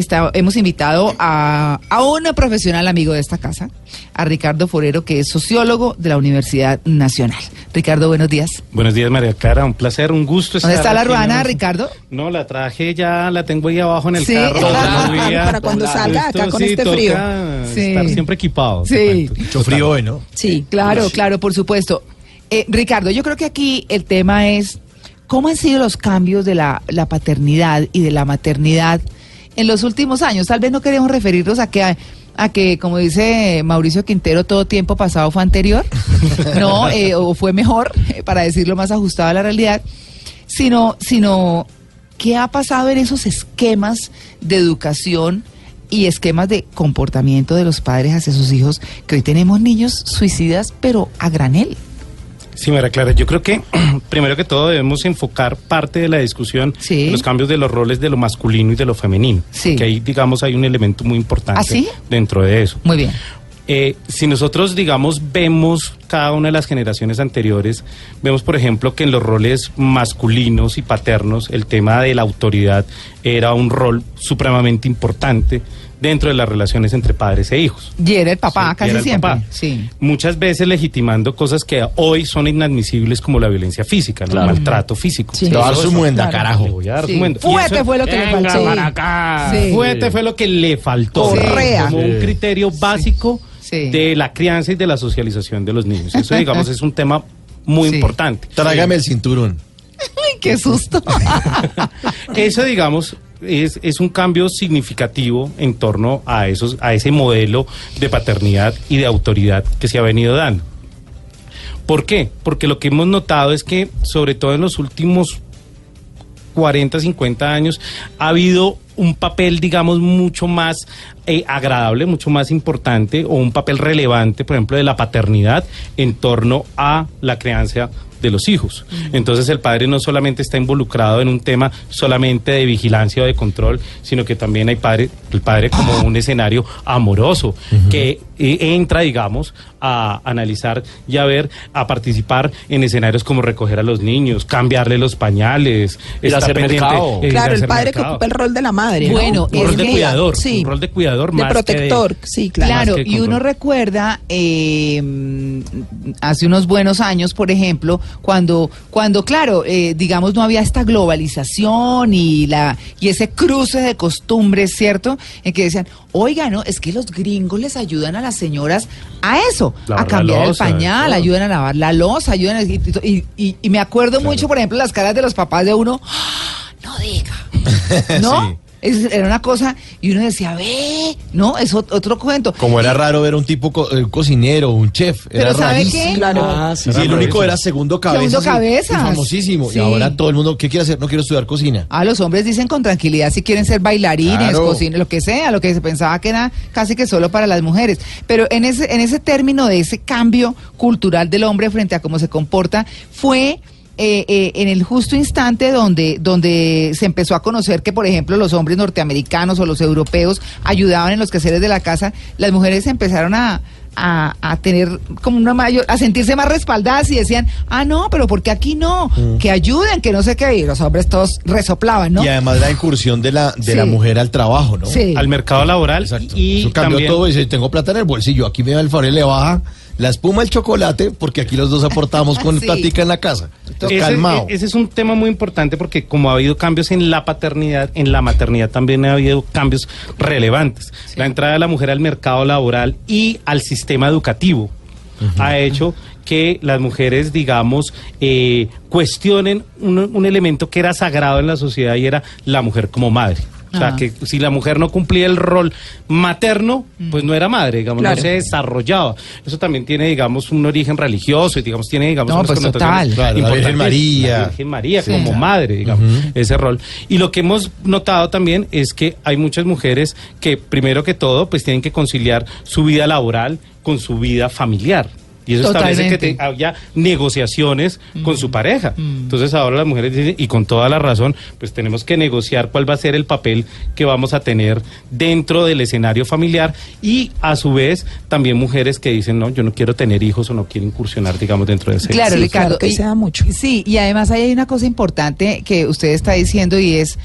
está, hemos invitado a, a un profesional amigo de esta casa, a Ricardo Forero, que es sociólogo de la Universidad Nacional. Ricardo, buenos días. Buenos días, María Clara. Un placer, un gusto estar ¿Dónde está la aquí, ruana, ¿no? Ricardo? No, la traje ya, la tengo ahí abajo en el Sí. carro. Ah, para cuando salga acá con sí, este toca frío. Sí. Estar siempre equipado. Sí. Mucho frío hoy, ¿no? Sí. Claro, claro, por supuesto. Eh, Ricardo, yo creo que aquí el tema es cómo han sido los cambios de la, la paternidad y de la maternidad en los últimos años. Tal vez no queremos referirnos a que, a, que como dice Mauricio Quintero, todo tiempo pasado fue anterior, no, eh, o fue mejor, eh, para decirlo más ajustado a la realidad, sino, sino qué ha pasado en esos esquemas de educación y esquemas de comportamiento de los padres hacia sus hijos, que hoy tenemos niños suicidas, pero a granel. Sí, María Clara, yo creo que primero que todo debemos enfocar parte de la discusión Sí. en los cambios de los roles de lo masculino y de lo femenino. Sí. Que ahí, digamos, hay un elemento muy importante ¿Ah, sí? dentro de eso. Muy bien. Eh, si nosotros, digamos, vemos cada una de las generaciones anteriores, vemos, por ejemplo, que en los roles masculinos y paternos el tema de la autoridad era un rol supremamente importante dentro de las relaciones entre padres e hijos. Y era el papá Sí, casi era el siempre. papá. Sí. Muchas veces legitimando cosas que hoy son inadmisibles como la violencia física, ¿no? el maltrato físico. Sí. A dar su muenda, Claro. Le carajo. voy a dar Sí. su muenda. Fuerte fue lo que le faltó. para acá. Sí. Fuerte fue lo que le faltó. Correa. Como un criterio básico Sí. de la crianza y de la socialización de los niños. Eso, digamos, es un tema muy Sí. importante. Trágame el cinturón. Ay, qué susto. Eso, digamos, es, es un cambio significativo en torno a, esos, a ese modelo de paternidad y de autoridad que se ha venido dando. ¿Por qué? Porque lo que hemos notado es que, sobre todo en los últimos 40, 50 años, ha habido un papel, digamos, mucho más eh, agradable, mucho más importante, o un papel relevante, por ejemplo, de la paternidad en torno a la crianza de los hijos. Entonces el padre no solamente está involucrado en un tema solamente de vigilancia o de control, sino que también hay padre, el padre como un escenario amoroso que eh, entra, digamos, a analizar y a ver, a participar en escenarios como recoger a los niños, cambiarle los pañales, estar hacer pendiente, mercado. eh, Claro, el padre que ocupa el rol de la madre. ¿no? Bueno, un rol es de que- cuidador, sí. un rol de cuidador De más que protector, sí, claro. Claro, y uno recuerda eh, hace unos buenos años, por ejemplo, cuando, cuando claro, eh, digamos, no había esta globalización y la y ese cruce de costumbres, ¿cierto? En que decían, oiga, no, es que los gringos les ayudan a las señoras a eso, Lavar a cambiar el pañal, ayudan a lavar la loza, ayudan a, y, y- y- y me acuerdo mucho, por ejemplo, las caras de los papás de uno, "Ah, no diga, ¿no? Sí. Es- era una cosa, y uno decía, ve, no, es ot- otro cuento. Como era raro ver un tipo co- eh, cocinero, un chef. Era Pero ¿sabe rarísimo. qué? Claro. Ah, sí, Sí, el único era segundo cabeza. Segundo cabezas. famosísimo. Sí. Y ahora todo el mundo, ¿qué quiere hacer? No quiero estudiar cocina. Ah, los hombres dicen con tranquilidad si quieren ser bailarines, Claro. cocina, lo que sea, lo que se pensaba que era casi que solo para las mujeres. Pero en ese, en ese término de ese cambio cultural del hombre frente a cómo se comporta, fue eh, eh, en el justo instante donde, donde se empezó a conocer que, por ejemplo, los hombres norteamericanos o los europeos ayudaban en los quehaceres de la casa, las mujeres empezaron a, a, a tener como una mayor, a sentirse más respaldadas y decían, ah, no, pero ¿por qué aquí no? Que ayuden, que no sé qué. Y los hombres todos resoplaban, ¿no? Y además la incursión de la, de la mujer al trabajo, ¿no? Sí. al mercado laboral Exacto. y Eso cambió también todo. Dice, tengo plata en el bolsillo. Aquí me da el favor y le baja la espuma el chocolate, porque aquí los dos aportamos con Sí. platica en la casa. Ese, Calmado. ese es un tema muy importante porque como ha habido cambios en la paternidad, en la maternidad también ha habido cambios relevantes. La entrada de la mujer al mercado laboral y al sistema educativo ha hecho que las mujeres, digamos, eh, cuestionen un, un elemento que era sagrado en la sociedad y era la mujer como madre. O sea, Ah. que si la mujer no cumplía el rol materno, pues no era madre, digamos, Claro. no se desarrollaba. Eso también tiene, digamos, un origen religioso y, digamos, tiene, digamos, No, unas pues, total. Claro, la. Virgen María. La Virgen María Sí. como Claro. madre, digamos, ese rol. Y lo que hemos notado también es que hay muchas mujeres que, primero que todo, pues tienen que conciliar su vida laboral con su vida familiar. Y eso establece que Totalmente. te- haya negociaciones con su pareja. Entonces ahora las mujeres dicen, y con toda la razón, pues tenemos que negociar cuál va a ser el papel que vamos a tener dentro del escenario familiar y a su vez también mujeres que dicen, no, yo no quiero tener hijos o no quiero incursionar, digamos, dentro de ese Claro, Sí, Ricardo. claro, que y- se da mucho. Sí, y además ahí hay una cosa importante que usted está diciendo y es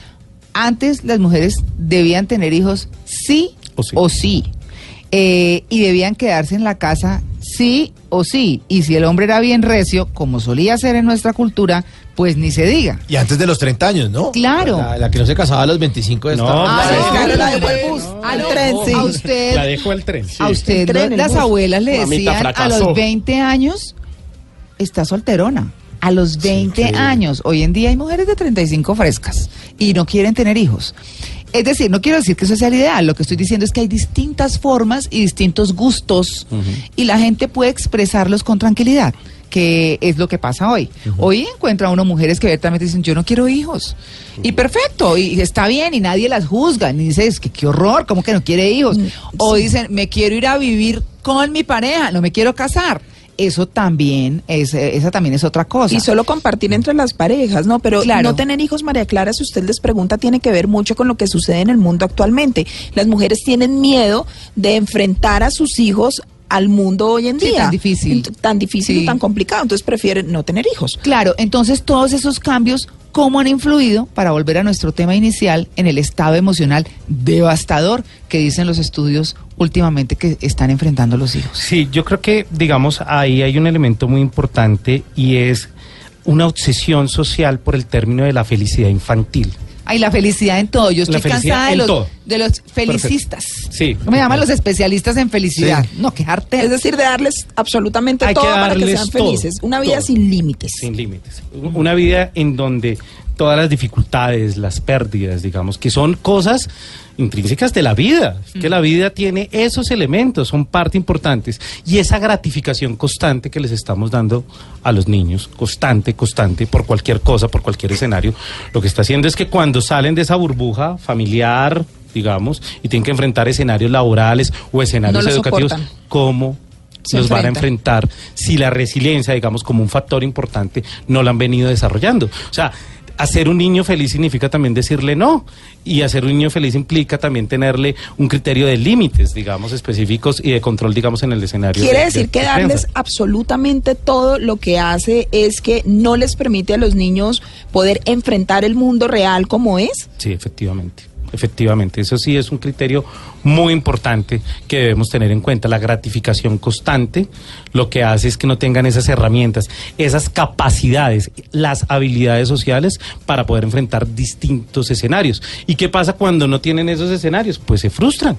Antes las mujeres debían tener hijos sí O sí. o sí. Eh, y debían quedarse en la casa sí o sí. Y si el hombre era bien recio, como solía ser en nuestra cultura, pues ni se diga. Y antes de los 30 años, ¿no? Claro. La, la que no se casaba a los 25 de No, esta- Ah, la no, claro, la dejó al bus. no, Ah, tren, sí. A usted, La dejo al tren. a usted tren, las bus. abuelas le Mamita decían a los 20 años, está solterona. A los 20 sí. años. Hoy en día hay mujeres de 35 frescas y no quieren tener hijos. Es decir, no quiero decir que eso sea el ideal, lo que estoy diciendo es que hay distintas formas y distintos gustos y la gente puede expresarlos con tranquilidad, que es lo que pasa hoy. Hoy encuentra uno mujeres que abiertamente dicen, yo no quiero hijos. Y perfecto, y está bien, y nadie las juzga, ni dice, es que qué horror, ¿cómo que no quiere hijos? O dicen, me quiero ir a vivir con mi pareja, no me quiero casar. Eso también es, eh, esa también es otra cosa. Y solo compartir entre las parejas, ¿no? Pero Claro. no tener hijos, María Clara, si usted les pregunta, tiene que ver mucho con lo que sucede en el mundo actualmente. Las mujeres tienen miedo de enfrentar a sus hijos al mundo hoy en Sí, día. tan difícil. Tan difícil Sí. y tan complicado. Entonces prefieren no tener hijos. Claro, entonces todos esos cambios, ¿cómo han influido, para volver a nuestro tema inicial, en el estado emocional devastador que dicen los estudios últimamente que están enfrentando los hijos? Sí, yo creo que, digamos, ahí hay un elemento muy importante y es una obsesión social por el término de la felicidad infantil. Ay, la felicidad en todo. Yo estoy cansada de los, todo. de los felicistas. Sí. ¿Cómo me llaman los especialistas en felicidad? No, que arte. Es decir, de darles absolutamente Hay que todo para que sean todo, felices. Una vida todo. sin límites. Sin límites. Una vida en donde todas las dificultades, las pérdidas, digamos, que son cosas intrínsecas de la vida, que la vida tiene esos elementos, son parte importantes, y esa gratificación constante que les estamos dando a los niños, constante, constante, por cualquier cosa, por cualquier escenario, lo que está haciendo es que cuando salen de esa burbuja familiar, digamos, y tienen que enfrentar escenarios laborales o escenarios No educativos, soportan. ¿cómo Se los van a enfrentar si la resiliencia, digamos, como un factor importante, no la han venido desarrollando. O sea, hacer un niño feliz significa también decirle no. Y hacer un niño feliz implica también tenerle un criterio de límites, digamos, específicos y de control, digamos, en el escenario. Quiere de- decir de que darles absolutamente todo lo que hace es que no les permite a los niños poder enfrentar el mundo real como es. Sí, efectivamente. Efectivamente, eso sí es un criterio muy importante que debemos tener en cuenta. La gratificación constante lo que hace es que no tengan esas herramientas, esas capacidades, las habilidades sociales para poder enfrentar distintos escenarios. ¿Y qué pasa cuando no tienen esos escenarios? Pues se frustran.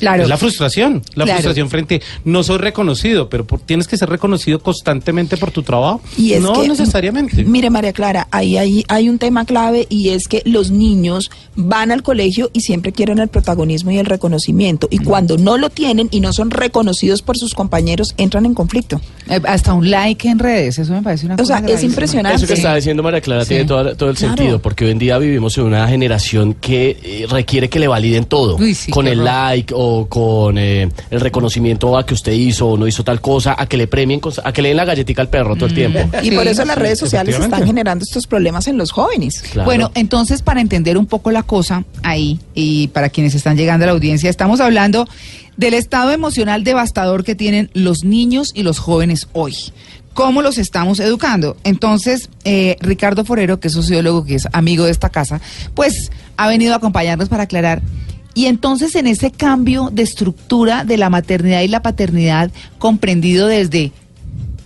Claro. Es la frustración, la Claro. frustración frente, no soy reconocido, pero por- tienes que ser reconocido constantemente por tu trabajo. Y es no que, necesariamente. Mire, María Clara, ahí hay, hay un tema clave y es que los niños van al colegio y siempre quieren el protagonismo y el reconocimiento. Y cuando no lo tienen y no son reconocidos por sus compañeros, entran en conflicto. Eh, hasta un like en redes, eso me parece una O cosa sea, es gravísima. impresionante. Eso que está diciendo María Clara Sí. tiene todo, todo el Claro. sentido, porque hoy en día vivimos en una generación que eh, requiere que le validen todo, Uy, sí, con el horror. like o con eh, el reconocimiento a que usted hizo o no hizo tal cosa, a que le premien, a que le den la galletica al perro todo el tiempo. Y Sí, por eso las redes sociales están generando estos problemas en los jóvenes. Claro. Bueno, entonces para entender un poco la cosa ahí y para quienes están llegando a la audiencia, estamos hablando del estado emocional devastador que tienen los niños y los jóvenes hoy. ¿Cómo los estamos educando? Entonces, eh, Ricardo Forero, que es sociólogo, que es amigo de esta casa, pues ha venido a acompañarnos para aclarar. Y entonces en ese cambio de estructura de la maternidad y la paternidad comprendido desde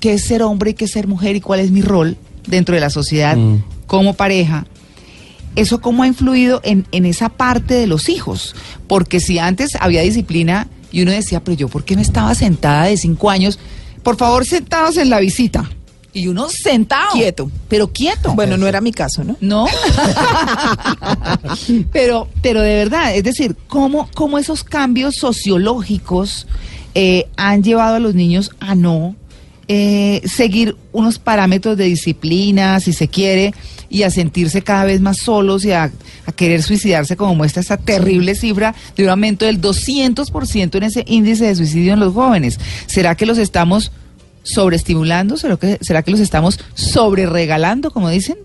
qué es ser hombre y qué es ser mujer y cuál es mi rol dentro de la sociedad Mm. como pareja, ¿eso cómo ha influido en, en esa parte de los hijos? Porque si antes había disciplina y uno decía, pero yo, ¿por qué no estaba sentada de cinco años? Por favor, sentados en la visita. Y uno sentado. Quieto. Pero quieto. Bueno, no era mi caso, ¿no? No. pero, pero de verdad, es decir, ¿cómo, cómo esos cambios sociológicos eh, han llevado a los niños a no eh, seguir unos parámetros de disciplina, si se quiere, y a sentirse cada vez más solos y a, a querer suicidarse, como muestra esa terrible cifra de un aumento del 200% en ese índice de suicidio en los jóvenes? ¿Será que los estamos sobreestimulando? ¿Será que, será que los estamos sobreregalando, como dicen?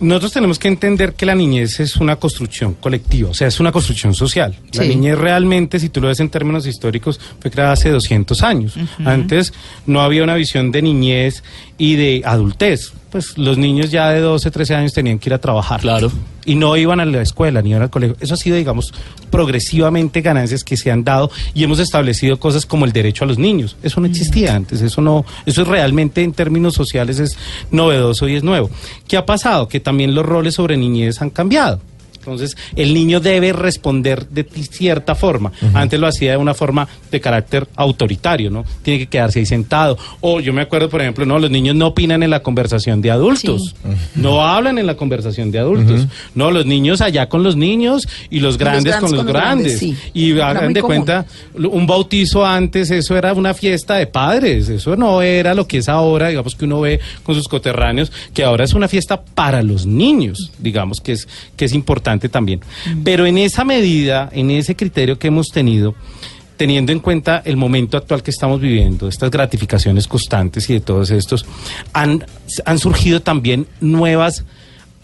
Nosotros tenemos que entender que la niñez es una construcción colectiva, o sea, es una construcción social. La niñez realmente, si tú lo ves en términos históricos, fue creada hace 200 años. Antes no había una visión de niñez y de adultez. pues los niños ya de 12, 13 años tenían que ir a trabajar. Claro. Y no iban a la escuela ni iban al colegio. Eso ha sido, digamos, progresivamente ganancias que se han dado y hemos establecido cosas como el derecho a los niños. Eso no existía antes, eso no, eso es realmente en términos sociales es novedoso y es nuevo. ¿Qué ha pasado? Que también los roles sobre niñez han cambiado. Entonces, el niño debe responder de cierta forma. Antes lo hacía de una forma de carácter autoritario, ¿no? Tiene que quedarse ahí sentado. O yo me acuerdo, por ejemplo, no, los niños no opinan en la conversación de adultos. No hablan en la conversación de adultos. No, los niños allá con los niños y los grandes, con los grandes. sí. Y hagan de común. cuenta, un bautizo antes, eso era una fiesta de padres, eso no era lo que es ahora, digamos que uno ve con sus coterráneos, que ahora es una fiesta para los niños, digamos que es, que es importante también. Pero en esa medida, en ese criterio que hemos tenido, teniendo en cuenta el momento actual que estamos viviendo, estas gratificaciones constantes y de todos estos, han, han surgido también nuevas,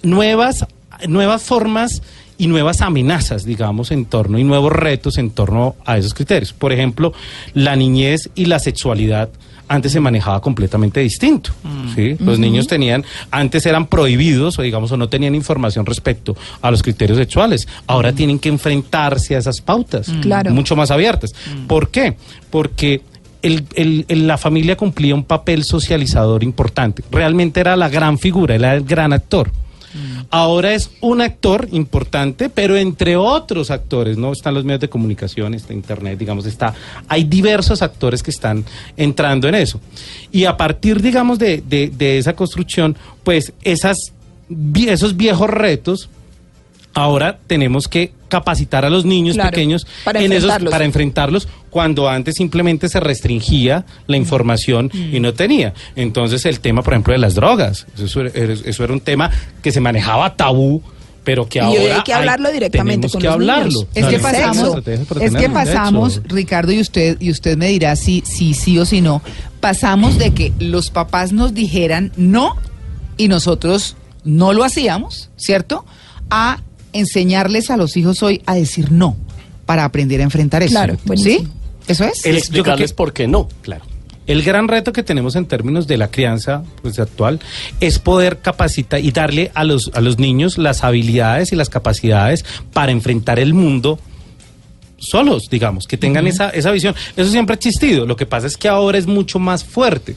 nuevas, nuevas formas y nuevas amenazas, digamos, en torno y nuevos retos en torno a esos criterios. Por ejemplo, la niñez y la sexualidad antes se manejaba completamente distinto. ¿sí? Los niños tenían, antes eran prohibidos o digamos o no tenían información respecto a los criterios sexuales. Ahora tienen que enfrentarse a esas pautas Claro. mucho más abiertas. ¿Por qué? Porque el- el- el- la familia cumplía un papel socializador importante. Realmente era la gran figura, era el gran actor. Ahora es un actor importante, pero entre otros actores, ¿no? Están los medios de comunicación, está Internet, digamos, está. Hay diversos actores que están entrando en eso. Y a partir, digamos, de, de- esa construcción, pues esas, esos viejos retos, ahora tenemos que capacitar a los niños Claro, pequeños para en esos, enfrentarlos. para enfrentarlos cuando antes simplemente se restringía la información y no tenía. Entonces el tema, por ejemplo, de las drogas, eso, era- eso era un tema que se manejaba tabú, pero que Y hoy hay ahora que hablarlo directamente con que los hablarlo. niños. Es que pasamos, es que pasamos. Ricardo, y usted, y usted me dirá si, si sí o si no, pasamos de que los papás nos dijeran no y nosotros no lo hacíamos, ¿cierto? A enseñarles a los hijos hoy a decir no para aprender a enfrentar eso. Claro, ¿Sí? ¿Eso es? El- explicarles que- por qué no. Claro. El gran reto que tenemos en términos de la crianza pues, actual es poder capacitar y darle a los, a los niños las habilidades y las capacidades para enfrentar el mundo solos, digamos, que tengan esa, esa visión. Eso siempre ha existido. Lo que pasa es que ahora es mucho más fuerte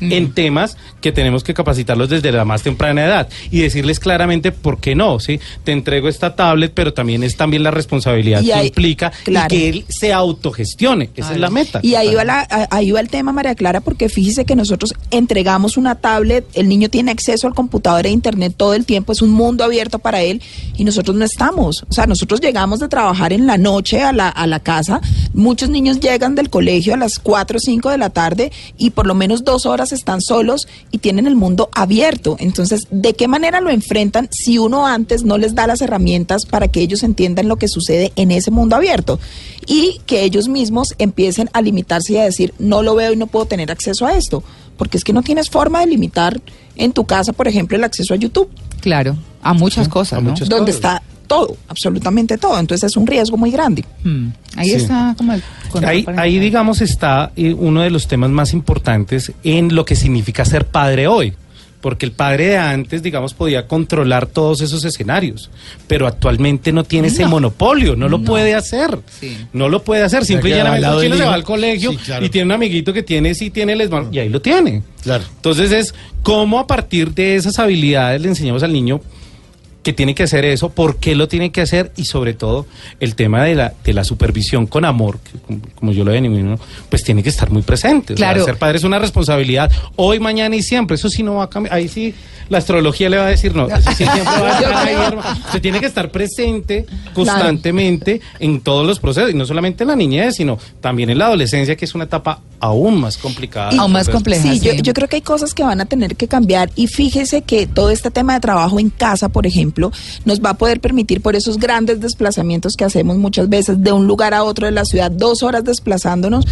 en temas que tenemos que capacitarlos desde la más temprana edad y decirles claramente por qué no, ¿sí? Te entrego esta tablet, pero también es también la responsabilidad Y que hay- implica claro. y que él se autogestione. Esa es la meta. Y ahí va, la, ahí va el tema, María Clara, porque fíjese que nosotros entregamos una tablet, el niño tiene acceso al computador e internet todo el tiempo, es un mundo abierto para él y nosotros no estamos. O sea, nosotros llegamos de trabajar en la noche a la, a la casa, muchos niños llegan del colegio a las 4 o 5 de la tarde y por lo menos dos horas están solos y tienen el mundo abierto. Entonces, ¿de qué manera lo enfrentan si uno antes no les da las herramientas para que ellos entiendan lo que sucede en ese mundo abierto? Y que ellos mismos empiecen a limitarse y a decir, no lo veo y no puedo tener acceso a esto. Porque es que no tienes forma de limitar en tu casa, por ejemplo, el acceso a YouTube, Claro, a muchas cosas, a ¿no? muchas donde cosas. está todo, absolutamente todo. Entonces es un riesgo muy grande. Mm. Ahí Sí. está como el Ahí, ahí, digamos, está eh, uno de los temas más importantes en lo que significa ser padre hoy. Porque el padre de antes, digamos, podía controlar todos esos escenarios, pero actualmente no tiene ese monopolio, no lo puede hacer. Sí. No lo puede hacer. Simple y llanamente chino se va al colegio Sí, claro. y tiene un amiguito que tiene, sí tiene el smart, y ahí lo tiene. Claro. Entonces es cómo a partir de esas habilidades le enseñamos al niño que tiene que hacer eso, por qué lo tiene que hacer y sobre todo el tema de la, de la supervisión con amor, que como, yo lo denomino, pues tiene que estar muy presente. O sea, Claro. ser padre es una responsabilidad hoy, mañana y siempre. Eso sí no va a cambiar. Ahí sí la astrología le va a decir no. Eso sí siempre va a estar ahí, hermano. Usted tiene que estar presente constantemente en todos los procesos y no solamente en la niñez, sino también en la adolescencia, que es una etapa aún más complicada. Aún más compleja. Sí, yo, sí. yo creo que hay cosas que van a tener que cambiar y fíjese que todo este tema de trabajo en casa, por ejemplo, nos va a poder permitir por esos grandes desplazamientos que hacemos muchas veces de un lugar a otro de la ciudad, dos horas desplazándonos.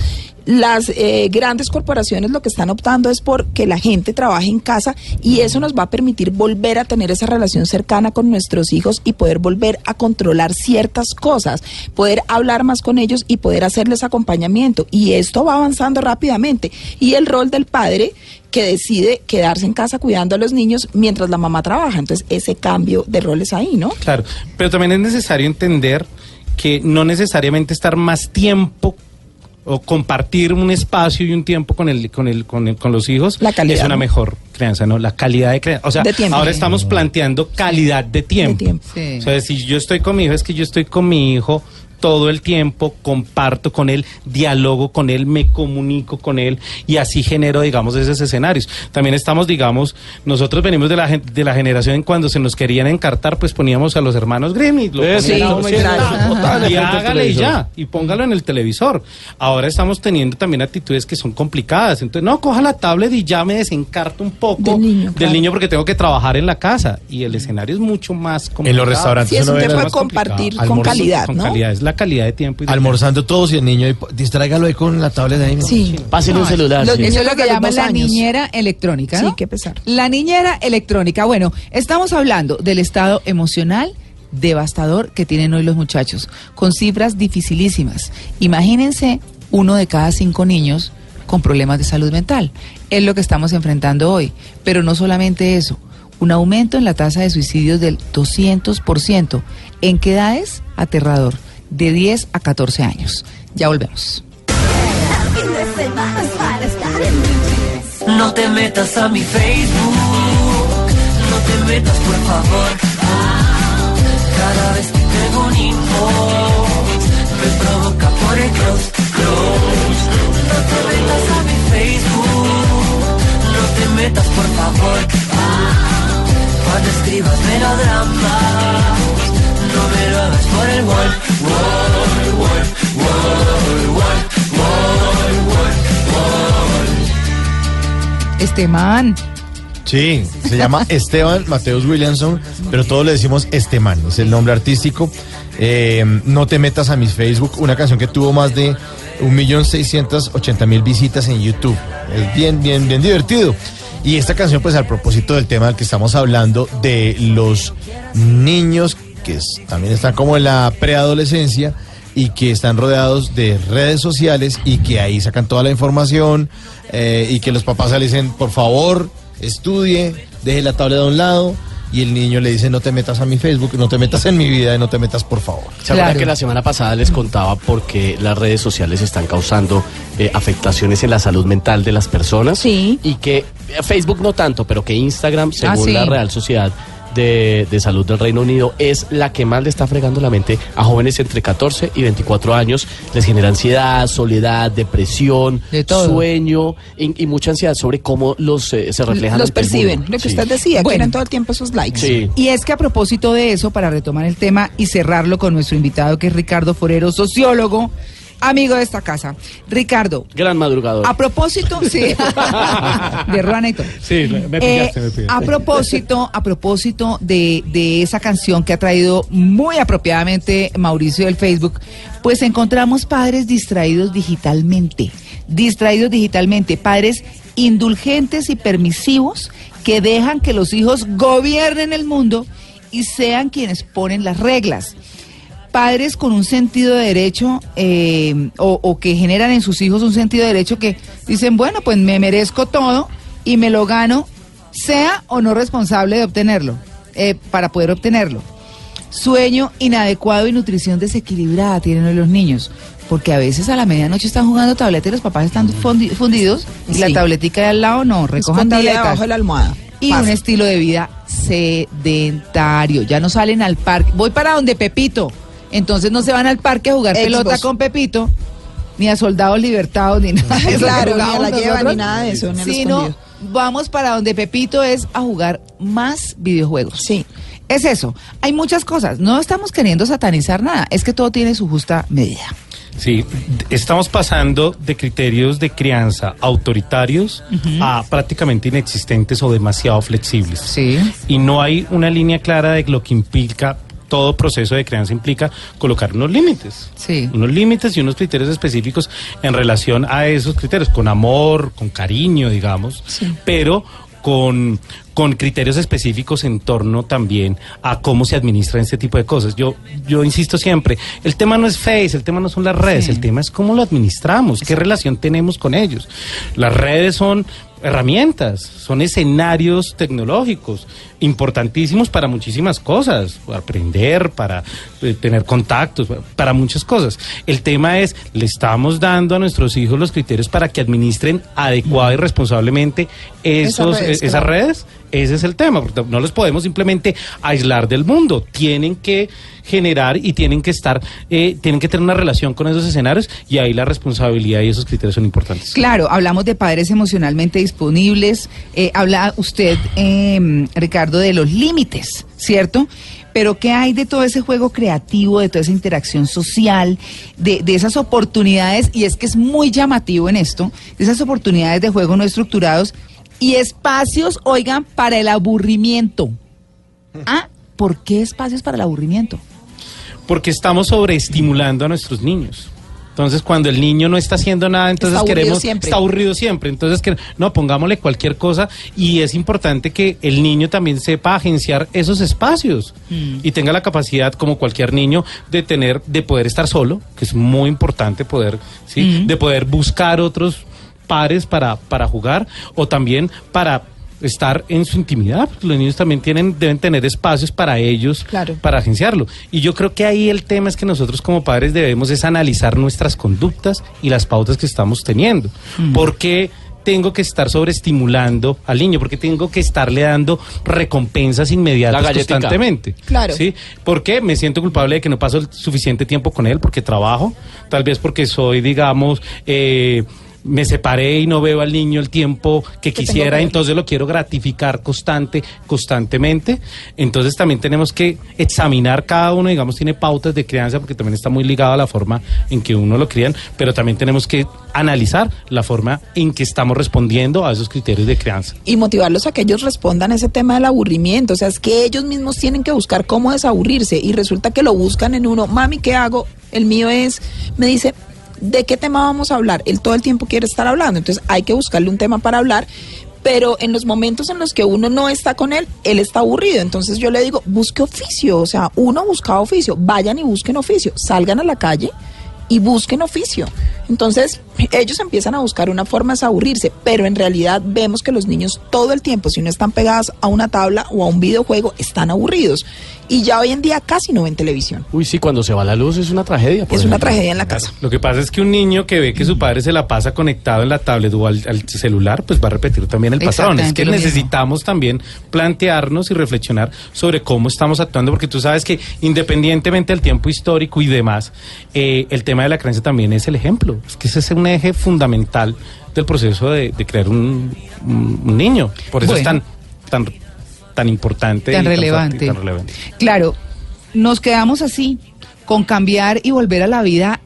Las eh, grandes corporaciones lo que están optando es por que la gente trabaje en casa y eso nos va a permitir volver a tener esa relación cercana con nuestros hijos y poder volver a controlar ciertas cosas, poder hablar más con ellos y poder hacerles acompañamiento. Y esto va avanzando rápidamente. Y el rol del padre, que decide quedarse en casa cuidando a los niños mientras la mamá trabaja. Entonces, ese cambio de roles ahí, ¿no? Claro, pero también es necesario entender que no necesariamente estar más tiempo o compartir un espacio y un tiempo con el con el con, el- con los hijos La calidad, es una ¿no? mejor crianza, ¿no? La calidad de crianza. O sea, De tiempo. ahora estamos planteando calidad de tiempo. tiempo. Sí. O sea, si yo estoy con mi hijo, es que yo estoy con mi hijo todo el tiempo, comparto con él, dialogo con él, me comunico con él y así genero, digamos, esos escenarios. También estamos, digamos, nosotros venimos de la, de la generación en cuando se nos querían encartar, pues poníamos a los hermanos Grimm y lo Eh, sí, sí, y hágale y ya, y póngalo en el televisor. Ahora estamos teniendo también actitudes que son complicadas. Entonces, no, coja la tablet y ya me desencarto un poco Del niño, claro. niño porque tengo que trabajar en la casa. Y el escenario es mucho más complicado. En los restaurantes Sí, es un tema de compartir con calidad, Con ¿no? calidad, es la calidad de tiempo. Y de almorzando todos y el niño, po- distráigalo ahí con la tablet ahí. ¿no? Sí. Pásenle un celular. sí. niños- Eso es lo que llaman la años. niñera electrónica, Sí, ¿no? qué pesar. La niñera electrónica. Bueno, estamos hablando del estado emocional devastador que tienen hoy los muchachos, con cifras dificilísimas. Imagínense uno de cada cinco niños con problemas de salud mental. Es lo que estamos enfrentando hoy. Pero no solamente eso, un aumento en la tasa de suicidios del 200%. ¿En qué edades? Aterrador, de 10 a 14 años. Ya volvemos. No te metas a mi Facebook, no te metas por favor. Cada vez que tengo un inbox, me provoca por el close, close. No te metas a mi Facebook, no te metas por favor. Cuando escribas melodramas, no me lo hagas por el wall, wall, wall, wall, wall, wall, wall, wall. Este man. Sí, se llama Esteban Mateus Williamson, pero todos le decimos Esteman, es el nombre artístico. Eh, no te metas a mis Facebook, una canción que tuvo más de 1.680.000 visitas en YouTube. Es bien, bien, bien divertido. Y esta canción, pues al propósito del tema del que estamos hablando, de los niños que es- también están como en la preadolescencia y que están rodeados de redes sociales y que ahí sacan toda la información eh, y que los papás le dicen, por favor, estudie, deje la tablet a un lado y el niño le dice, no te metas a mi Facebook, no te metas en mi vida y no te metas, por favor. ¿Se acuerdan Claro. que la semana pasada les contaba porque las redes sociales están causando eh, afectaciones en la salud mental de las personas? Sí. Y que eh, Facebook no tanto, pero que Instagram, según Ah, sí. la Real Sociedad de, de Salud del Reino Unido, es la que más le está fregando la mente a jóvenes entre 14 y 24 años. Les genera ansiedad, soledad, depresión, De todo. sueño y, y mucha ansiedad sobre cómo los eh, se reflejan. Los perciben, lo que Sí. usted decía, Bueno. quieren todo el tiempo esos likes. Sí. Y es que a propósito de eso, para retomar el tema y cerrarlo con nuestro invitado que es Ricardo Forero, sociólogo, amigo de esta casa. Ricardo, Gran madrugador. a propósito, sí, de Ruana y todo. Sí, me Eh, pillaste, me pillaste. a propósito, a propósito de, de esa canción que ha traído muy apropiadamente Mauricio del Facebook, pues encontramos padres distraídos digitalmente, distraídos digitalmente, padres indulgentes y permisivos que dejan que los hijos gobiernen el mundo y sean quienes ponen las reglas padres con un sentido de derecho eh, o, o que generan en sus hijos un sentido de derecho que dicen, bueno, pues me merezco todo y me lo gano, sea o no responsable de obtenerlo, eh, para poder obtenerlo. Sueño inadecuado y nutrición desequilibrada tienen los niños, porque a veces a la medianoche están jugando tableta y los papás están fundi- fundidos y la tabletica de al lado no, recojan tabletas debajo de la almohada. y Pasa. un estilo de vida sedentario. Ya no salen al parque. Voy para donde Pepito. Entonces no se van al parque a jugar Xbox. pelota con Pepito, ni a soldados libertados, ni nada de eso Claro, ni a la lleva, nosotros, ni nada de eso, Sino vamos para donde Pepito es a jugar más videojuegos. Sí. Es eso. Hay muchas cosas. No estamos queriendo satanizar nada. Es que todo tiene su justa medida. Sí, estamos pasando de criterios de crianza autoritarios a prácticamente inexistentes o demasiado flexibles. Sí. Y no hay una línea clara de lo que implica, todo proceso de crianza implica colocar unos límites. Sí. Unos límites y unos criterios específicos en relación a esos criterios, con amor, con cariño, digamos, pero con, con criterios específicos en torno también a cómo se administran este tipo de cosas. Yo, yo insisto siempre, el tema no es Face, el tema no son las redes, Sí. el tema es cómo lo administramos, qué relación tenemos con ellos. Las redes son herramientas, son escenarios tecnológicos importantísimos para muchísimas cosas, para aprender, para eh, tener contactos, para muchas cosas. El tema es, le estamos dando a nuestros hijos los criterios para que administren adecuada y responsablemente esos, Esas redes, eh, esas redes. Ese es el tema, porque no los podemos simplemente aislar del mundo. Tienen que generar y tienen que estar, eh, tienen que tener una relación con esos escenarios y ahí la responsabilidad y esos criterios son importantes. Claro, hablamos de padres emocionalmente disponibles. eh, habla usted, eh, Ricardo, de los límites, ¿cierto? Pero ¿qué hay de todo ese juego creativo, de toda esa interacción social, de, de esas oportunidades? Y es que es muy llamativo en esto, de esas oportunidades de juego no estructurados y espacios, oigan, para el aburrimiento. Ah, ¿por qué espacios para el aburrimiento? Porque estamos sobreestimulando a nuestros niños. Entonces, cuando el niño no está haciendo nada, entonces Está queremos. siempre. Está aburrido siempre. Entonces, que, no, pongámosle cualquier cosa. Y es importante que el niño también sepa agenciar esos espacios. Y tenga la capacidad, como cualquier niño, de tener, de poder estar solo, que es muy importante poder, ¿sí? De poder buscar otros pares para, para jugar. O también para estar en su intimidad, porque los niños también tienen, deben tener espacios para ellos, Claro. para agenciarlo. Y yo creo que ahí el tema es que nosotros como padres debemos es analizar nuestras conductas y las pautas que estamos teniendo. ¿Por qué tengo que estar sobreestimulando al niño? ¿Por qué tengo que estarle dando recompensas inmediatas constantemente? Claro. ¿Sí? ¿Por qué me siento culpable de que no paso el suficiente tiempo con él? Porque trabajo, tal vez porque soy, digamos, eh, me separé y no veo al niño el tiempo que quisiera, entonces lo quiero gratificar constante, constantemente. Entonces también tenemos que examinar cada uno, digamos, tiene pautas de crianza porque también está muy ligado a la forma en que uno lo crían, pero también tenemos que analizar la forma en que estamos respondiendo a esos criterios de crianza. y motivarlos a que ellos respondan a ese tema del aburrimiento. O sea, es que ellos mismos tienen que buscar cómo desaburrirse y resulta que lo buscan en uno. Mami, ¿qué hago? El mío es, me dice, ¿de qué tema vamos a hablar? Él todo el tiempo quiere estar hablando, entonces hay que buscarle un tema para hablar. Pero en los momentos en los que uno no está con él, él está aburrido. Entonces yo le digo, busque oficio. O sea, uno busca oficio. Vayan y busquen oficio. Salgan a la calle y busquen oficio. Entonces, ellos empiezan a buscar una forma de aburrirse, pero en realidad vemos que los niños todo el tiempo, si no están pegados a una tabla o a un videojuego, están aburridos. Y ya hoy en día casi no ven televisión. Uy, sí, cuando se va la luz es una tragedia. por Es una tragedia en la casa. Lo que pasa es que un niño que ve que su padre se la pasa conectado en la tablet o al, al celular, pues va a repetir también el patrón. Es que mismo. necesitamos también plantearnos y reflexionar sobre cómo estamos actuando, porque tú sabes que independientemente del tiempo histórico y demás, eh, el tema de la creencia también es el ejemplo. Es que ese es un eje fundamental del proceso de, de crear un, niño. Por eso es Bueno. tan, tan, tan importante tan y fuerte y relevante. tan relevante. Claro, nos quedamos así, con cambiar y volver a la vida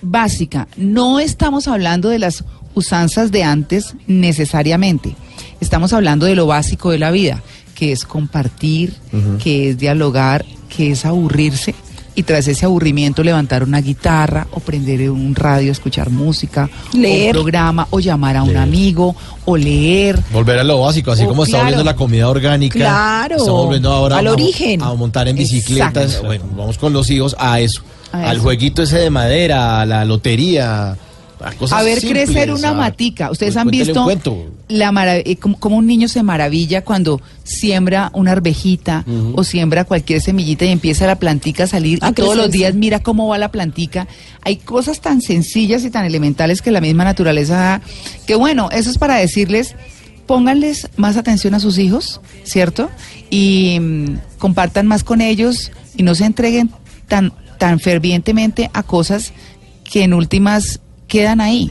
básica. No estamos hablando de las usanzas de antes necesariamente. Estamos hablando de lo básico de la vida, que es compartir, que es dialogar, que es aburrirse. Y tras ese aburrimiento levantar una guitarra o prender un radio, escuchar música, o un programa o llamar a un Leer. amigo o leer. Volver a lo básico, así como está claro. volviendo la comida orgánica. Claro, Estamos volviendo ahora al a- origen. A, montar en bicicletas. Exacto. Bueno, vamos con los hijos a eso. A al eso. jueguito ese de madera, a la lotería. A, cosas a ver simples, crecer una a- matica. Ustedes pues, han visto la eh, como, como un niño se maravilla cuando siembra una arvejita o siembra cualquier semillita y empieza la plantica a salir y todos los días mira cómo va la plantica. Hay cosas tan sencillas y tan elementales que la misma naturaleza da. Que bueno, eso es para decirles, pónganles más atención a sus hijos, ¿cierto? Y mm, compartan más con ellos y no se entreguen tan, tan fervientemente a cosas que en últimas quedan ahí.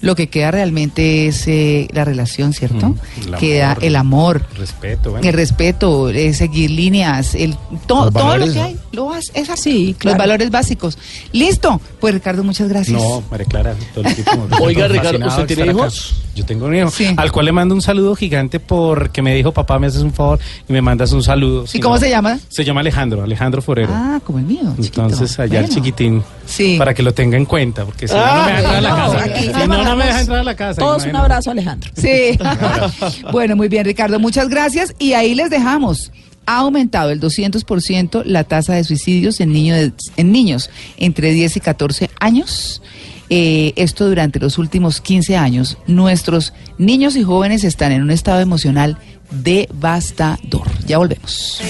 Lo que queda realmente es eh, la relación, ¿cierto? Mm, el queda amor, el amor, Respeto, bueno. el respeto, eh, seguir líneas, el to- todo lo que hay, lo has- es así, Sí, los valores básicos. Listo, pues Ricardo, muchas gracias. No, María Clara, todo el. Oiga, Ricardo, ¿usted tiene hijos? Yo tengo un hijo, Sí. al cual le mando un saludo gigante porque me dijo, papá, me haces un favor y me mandas un saludo. ¿Y Si cómo no- se llama? Se llama Alejandro, Alejandro Forero. Ah, como el mío. chiquito. Entonces, allá el Bueno. chiquitín, Sí. para que lo tenga en cuenta, porque si no, Ah, no me deja entrar a la casa. aquí Si no, no me deja entrar a la casa. Todos un abrazo, Alejandro. Sí. bueno, muy bien, Ricardo, muchas gracias. Y ahí les dejamos. Ha aumentado el 200% la tasa de suicidios en, niño de- en niños entre 10 y 14 años. Eh, esto durante los últimos 15 años, nuestros niños y jóvenes están en un estado emocional devastador. Ya volvemos.